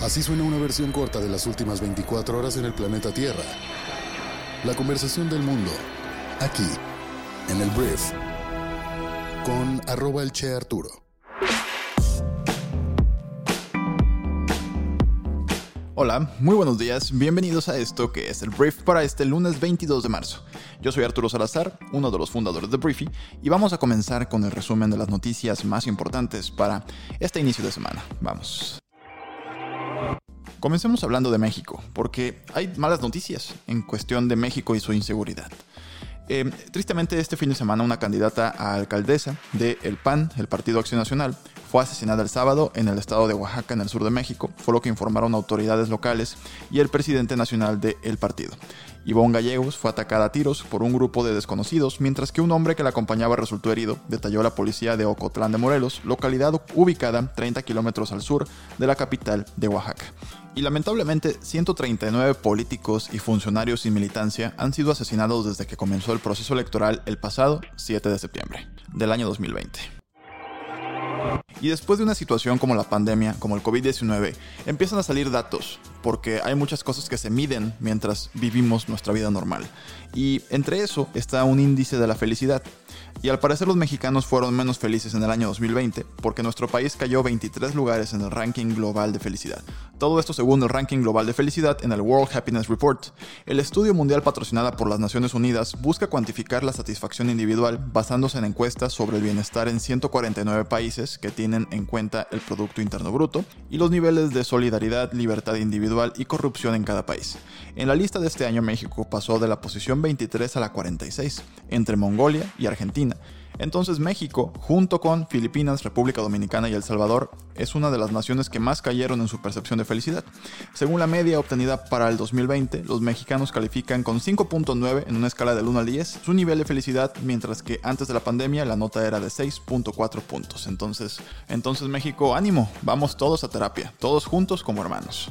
Así suena una versión corta de las últimas 24 horas en el planeta Tierra. La conversación del mundo, aquí, en el Brief, con arroba el Che Arturo. Hola, muy buenos días, bienvenidos a esto que es el Brief para este lunes 22 de marzo. Yo soy Arturo Salazar, uno de los fundadores de Briefy, y vamos a comenzar con el resumen de las noticias más importantes para este inicio de semana. Vamos. Comencemos hablando de México, porque hay malas noticias en cuestión de México y su inseguridad. Eh, tristemente, este fin de semana una candidata a alcaldesa de El PAN, el Partido Acción Nacional, fue asesinada el sábado en el estado de Oaxaca, en el sur de México, fue lo que informaron autoridades locales y el presidente nacional del partido. Ivonne Gallegos fue atacada a tiros por un grupo de desconocidos, mientras que un hombre que la acompañaba resultó herido, detalló la policía de Ocotlán de Morelos, localidad ubicada 30 kilómetros al sur de la capital de Oaxaca. Y lamentablemente, 139 políticos y funcionarios sin militancia han sido asesinados desde que comenzó el proceso electoral el pasado 7 de septiembre del año 2020. Y después de una situación como la pandemia, como el COVID-19, empiezan a salir datos, porque hay muchas cosas que se miden mientras vivimos nuestra vida normal. Y entre eso está un índice de la felicidad. Y al parecer los mexicanos fueron menos felices en el año 2020 porque nuestro país cayó 23 lugares en el ranking global de felicidad. Todo esto según el ranking global de felicidad en el World Happiness Report. El estudio mundial patrocinada por las Naciones Unidas busca cuantificar la satisfacción individual basándose en encuestas sobre el bienestar en 149 países que tienen en cuenta el Producto Interno Bruto y los niveles de solidaridad, libertad individual y corrupción en cada país. En la lista de este año México pasó de la posición 23 a la 46, entre Mongolia y Argentina entonces México, junto con Filipinas, República Dominicana y El Salvador, es una de las naciones que más cayeron en su percepción de felicidad. Según la media obtenida para el 2020, los mexicanos califican con 5.9 en una escala del 1 al 10 su nivel de felicidad, mientras que antes de la pandemia la nota era de 6.4 puntos. Entonces, entonces México, ánimo, vamos todos a terapia, todos juntos como hermanos.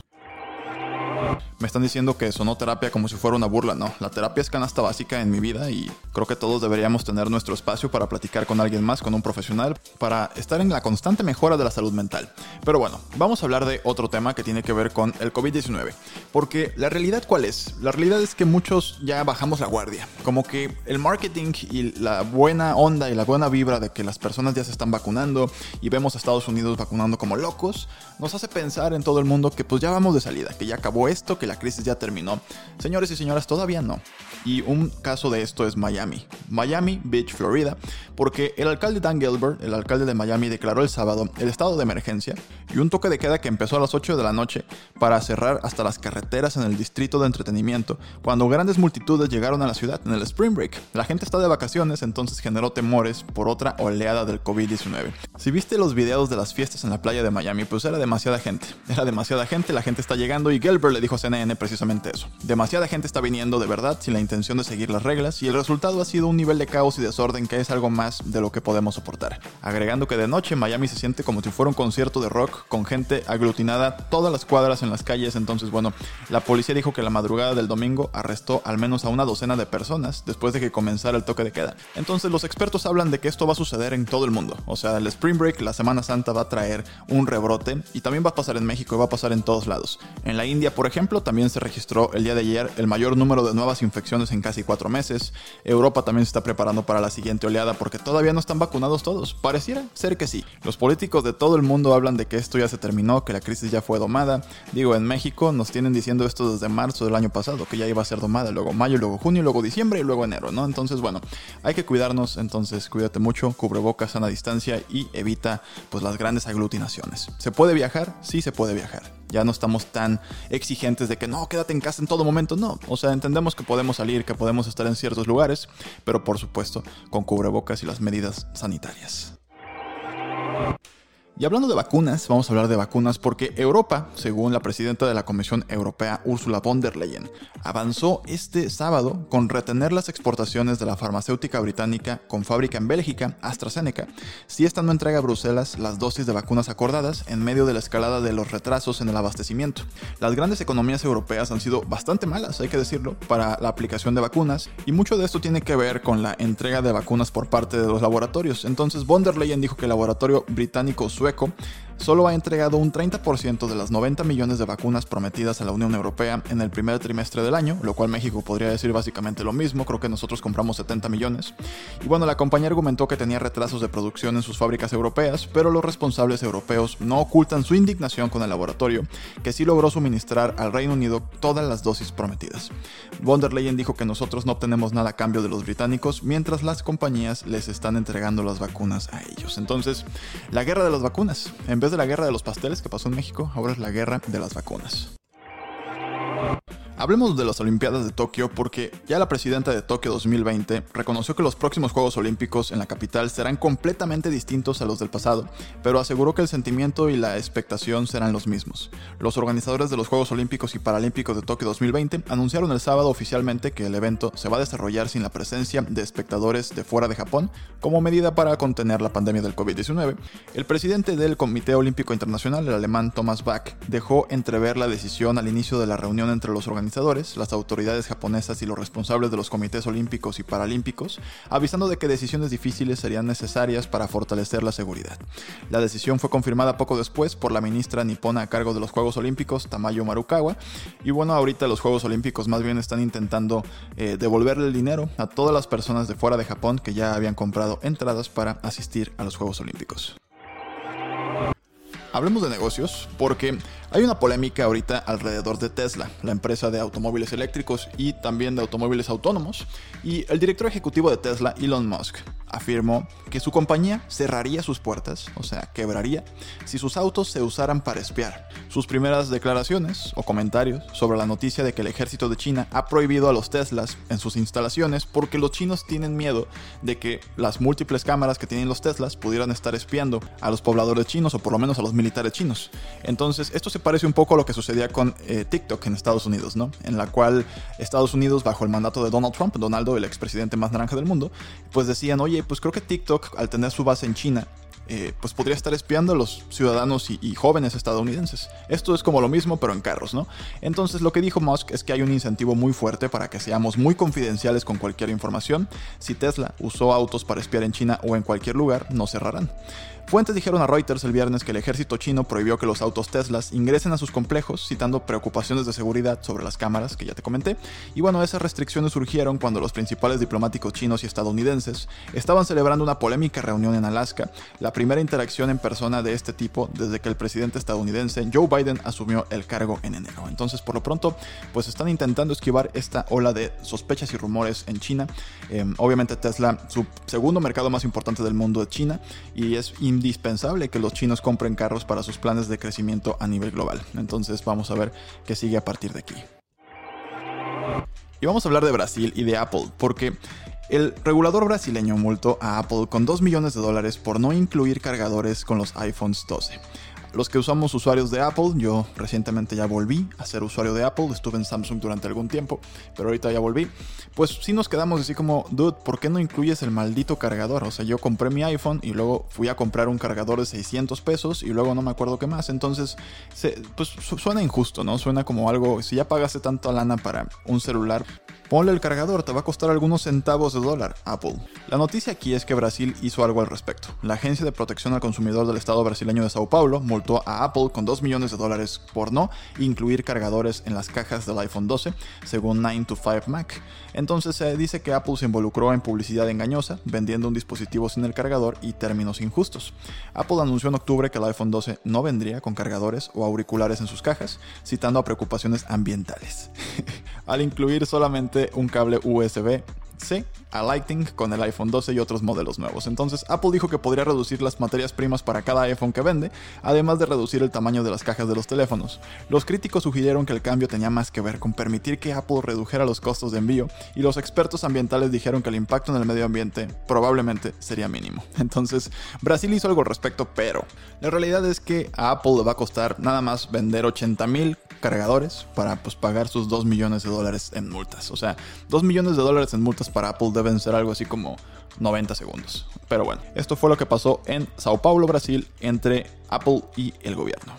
Me están diciendo que sonó terapia como si fuera una burla, no. La terapia es canasta básica en mi vida y creo que todos deberíamos tener nuestro espacio para platicar con alguien más, con un profesional, para estar en la constante mejora de la salud mental. Pero bueno, vamos a hablar de otro tema que tiene que ver con el COVID-19. Porque la realidad cuál es? La realidad es que muchos ya bajamos la guardia. Como que el marketing y la buena onda y la buena vibra de que las personas ya se están vacunando y vemos a Estados Unidos vacunando como locos, nos hace pensar en todo el mundo que pues ya vamos de salida, que ya acabó esto, que la crisis ya terminó. Señores y señoras, todavía no. Y un caso de esto es Miami. Miami Beach, Florida, porque el alcalde Dan Gilbert, el alcalde de Miami, declaró el sábado el estado de emergencia y un toque de queda que empezó a las 8 de la noche para cerrar hasta las carreteras en el distrito de entretenimiento, cuando grandes multitudes llegaron a la ciudad en el Spring Break. La gente está de vacaciones, entonces generó temores por otra oleada del COVID-19. Si viste los videos de las fiestas en la playa de Miami, pues era demasiada gente. Era demasiada gente, la gente está llegando y Gilbert le dijo a CNN precisamente eso. Demasiada gente está viniendo de verdad sin la intención de seguir las reglas y el resultado ha sido un nivel de caos y desorden que es algo más de lo que podemos soportar. Agregando que de noche Miami se siente como si fuera un concierto de rock con gente aglutinada todas las cuadras en las calles, entonces bueno, la policía dijo que la madrugada del domingo arrestó al menos a una docena de personas después de que comenzara el toque de queda. Entonces los expertos hablan de que esto va a suceder en todo el mundo, o sea, el Spring Break, la Semana Santa va a traer un rebrote y también va a pasar en México y va a pasar en todos lados. En la India, por ejemplo, también se registró el día de ayer el mayor número de nuevas infecciones en casi cuatro meses. Europa también se está preparando para la siguiente oleada porque todavía no están vacunados todos. Pareciera ser que sí. Los políticos de todo el mundo hablan de que esto ya se terminó, que la crisis ya fue domada. Digo, en México nos tienen diciendo esto desde marzo del año pasado, que ya iba a ser domada, luego mayo, luego junio, luego diciembre y luego enero, ¿no? Entonces, bueno, hay que cuidarnos, entonces cuídate mucho, cubre boca, sana distancia y evita pues las grandes aglutinaciones. ¿Se puede viajar? Sí se puede viajar. Ya no estamos tan exigentes de que no, quédate en casa en todo momento. No, o sea, entendemos que podemos salir, que podemos estar en ciertos lugares, pero por supuesto con cubrebocas y las medidas sanitarias. Y hablando de vacunas, vamos a hablar de vacunas porque Europa, según la presidenta de la Comisión Europea, Ursula von der Leyen, avanzó este sábado con retener las exportaciones de la farmacéutica británica con fábrica en Bélgica, AstraZeneca, si esta no entrega a Bruselas las dosis de vacunas acordadas en medio de la escalada de los retrasos en el abastecimiento. Las grandes economías europeas han sido bastante malas, hay que decirlo, para la aplicación de vacunas y mucho de esto tiene que ver con la entrega de vacunas por parte de los laboratorios. Entonces von der Leyen dijo que el laboratorio británico sueco solo ha entregado un 30% de las 90 millones de vacunas prometidas a la Unión Europea en el primer trimestre del año, lo cual México podría decir básicamente lo mismo, creo que nosotros compramos 70 millones. Y bueno, la compañía argumentó que tenía retrasos de producción en sus fábricas europeas, pero los responsables europeos no ocultan su indignación con el laboratorio, que sí logró suministrar al Reino Unido todas las dosis prometidas. Von der Leyen dijo que nosotros no obtenemos nada a cambio de los británicos, mientras las compañías les están entregando las vacunas a ellos. Entonces, la guerra de las vacunas. De la guerra de los pasteles que pasó en México, ahora es la guerra de las vacunas. Hablemos de las Olimpiadas de Tokio porque ya la presidenta de Tokio 2020 reconoció que los próximos Juegos Olímpicos en la capital serán completamente distintos a los del pasado, pero aseguró que el sentimiento y la expectación serán los mismos. Los organizadores de los Juegos Olímpicos y Paralímpicos de Tokio 2020 anunciaron el sábado oficialmente que el evento se va a desarrollar sin la presencia de espectadores de fuera de Japón como medida para contener la pandemia del COVID-19. El presidente del Comité Olímpico Internacional, el alemán Thomas Bach, dejó entrever la decisión al inicio de la reunión entre los organizadores las autoridades japonesas y los responsables de los comités olímpicos y paralímpicos, avisando de que decisiones difíciles serían necesarias para fortalecer la seguridad. La decisión fue confirmada poco después por la ministra nipona a cargo de los Juegos Olímpicos, Tamayo Marukawa, y bueno, ahorita los Juegos Olímpicos más bien están intentando eh, devolverle el dinero a todas las personas de fuera de Japón que ya habían comprado entradas para asistir a los Juegos Olímpicos. Hablemos de negocios porque hay una polémica ahorita alrededor de Tesla, la empresa de automóviles eléctricos y también de automóviles autónomos. Y el director ejecutivo de Tesla, Elon Musk, afirmó que su compañía cerraría sus puertas, o sea, quebraría, si sus autos se usaran para espiar. Sus primeras declaraciones o comentarios sobre la noticia de que el ejército de China ha prohibido a los Teslas en sus instalaciones porque los chinos tienen miedo de que las múltiples cámaras que tienen los Teslas pudieran estar espiando a los pobladores chinos o por lo menos a los militares chinos. Entonces, esto se parece un poco a lo que sucedía con eh, TikTok en Estados Unidos, ¿no? En la cual Estados Unidos, bajo el mandato de Donald Trump, Donaldo, el expresidente más naranja del mundo, pues decían, oye, pues creo que TikTok, al tener su base en China, eh, pues podría estar espiando a los ciudadanos y, jóvenes estadounidenses. Esto es como lo mismo, pero en carros, ¿no? Entonces lo que dijo Musk es que hay un incentivo muy fuerte para que seamos muy confidenciales con cualquier información. Si Tesla usó autos para espiar en China o en cualquier lugar, no cerrarán. Fuentes dijeron a Reuters el viernes que el ejército chino prohibió que los autos Teslas ingresen a sus complejos, citando preocupaciones de seguridad sobre las cámaras que ya te comenté. Y bueno, esas restricciones surgieron cuando los principales diplomáticos chinos y estadounidenses estaban celebrando una polémica reunión en Alaska, la primera interacción en persona de este tipo desde que el presidente estadounidense Joe Biden asumió el cargo en enero. Entonces, por lo pronto, pues están intentando esquivar esta ola de sospechas y rumores en China. Em, obviamente Tesla, su segundo mercado más importante del mundo es China, y es indispensable que los chinos compren carros para sus planes de crecimiento a nivel global. Entonces vamos a ver qué sigue a partir de aquí. Y vamos a hablar de Brasil y de Apple, porque el regulador brasileño multó a Apple con 2 millones de dólares por no incluir cargadores con los iPhones 12. Los que usamos usuarios de Apple, yo recientemente ya volví a ser usuario de Apple, estuve en Samsung durante algún tiempo, pero ahorita ya volví. Pues sí nos quedamos así como, dude, ¿por qué no incluyes el maldito cargador? O sea, yo compré mi iPhone y luego fui a comprar un cargador de 600 pesos y luego no me acuerdo qué más. Entonces, pues suena injusto, ¿no? Suena como algo, si ya pagaste tanto lana para un celular, Ponle el cargador, te va a costar algunos centavos de dólar, Apple. La noticia aquí es que Brasil hizo algo al respecto. La Agencia de Protección al Consumidor del Estado brasileño de Sao Paulo a Apple con 2 millones de dólares por no incluir cargadores en las cajas del iPhone 12, según 9 to 5 Mac. Entonces se dice que Apple se involucró en publicidad engañosa, vendiendo un dispositivo sin el cargador y términos injustos. Apple anunció en octubre que el iPhone 12 no vendría con cargadores o auriculares en sus cajas, citando a preocupaciones ambientales. al incluir solamente un cable USB C a Lightning con el iPhone 12 y otros modelos nuevos. Entonces Apple dijo que podría reducir las materias primas para cada iPhone que vende, además de reducir el tamaño de las cajas de los teléfonos. Los críticos sugirieron que el cambio tenía más que ver con permitir que Apple redujera los costos de envío y los expertos ambientales dijeron que el impacto en el medio ambiente probablemente sería mínimo. Entonces Brasil hizo algo al respecto, pero la realidad es que a Apple le va a costar nada más vender 80 mil cargadores para pues, pagar sus 2 millones de dólares en multas. O sea, 2 millones de dólares en multas para Apple deben ser algo así como 90 segundos. Pero bueno, esto fue lo que pasó en Sao Paulo, Brasil, entre Apple y el gobierno.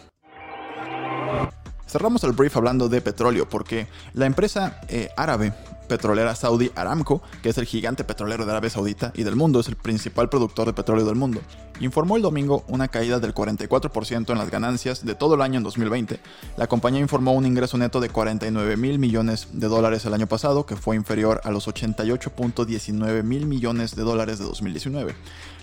Cerramos el brief hablando de petróleo porque la empresa eh, árabe petrolera Saudi Aramco, que es el gigante petrolero de Arabia Saudita y del mundo, es el principal productor de petróleo del mundo, informó el domingo una caída del 44% en las ganancias de todo el año en 2020. La compañía informó un ingreso neto de 49 mil millones de dólares el año pasado, que fue inferior a los 88.19 mil millones de dólares de 2019.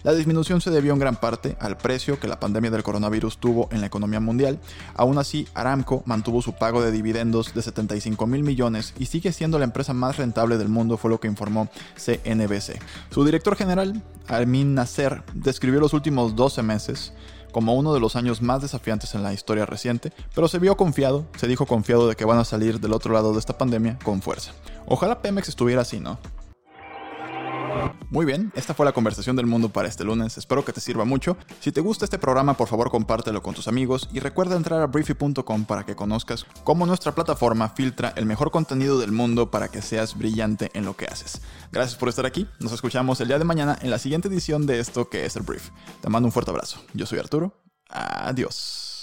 La disminución se debió en gran parte al precio que la pandemia del coronavirus tuvo en la economía mundial. Aún así, Aramco mantuvo su pago de dividendos de 75 mil millones y sigue siendo la empresa más rentable del mundo, fue lo que informó CNBC. Su director general, Armin Nasser, describió los últimos 12 meses como uno de los años más desafiantes en la historia reciente, pero se vio confiado, se dijo confiado de que van a salir del otro lado de esta pandemia con fuerza. Ojalá Pemex estuviera así, ¿no? Muy bien, esta fue la conversación del mundo para este lunes, espero que te sirva mucho. Si te gusta este programa, por favor compártelo con tus amigos y recuerda entrar a briefy.com para que conozcas cómo nuestra plataforma filtra el mejor contenido del mundo para que seas brillante en lo que haces. Gracias por estar aquí, nos escuchamos el día de mañana en la siguiente edición de esto que es el Brief. Te mando un fuerte abrazo, yo soy Arturo, adiós.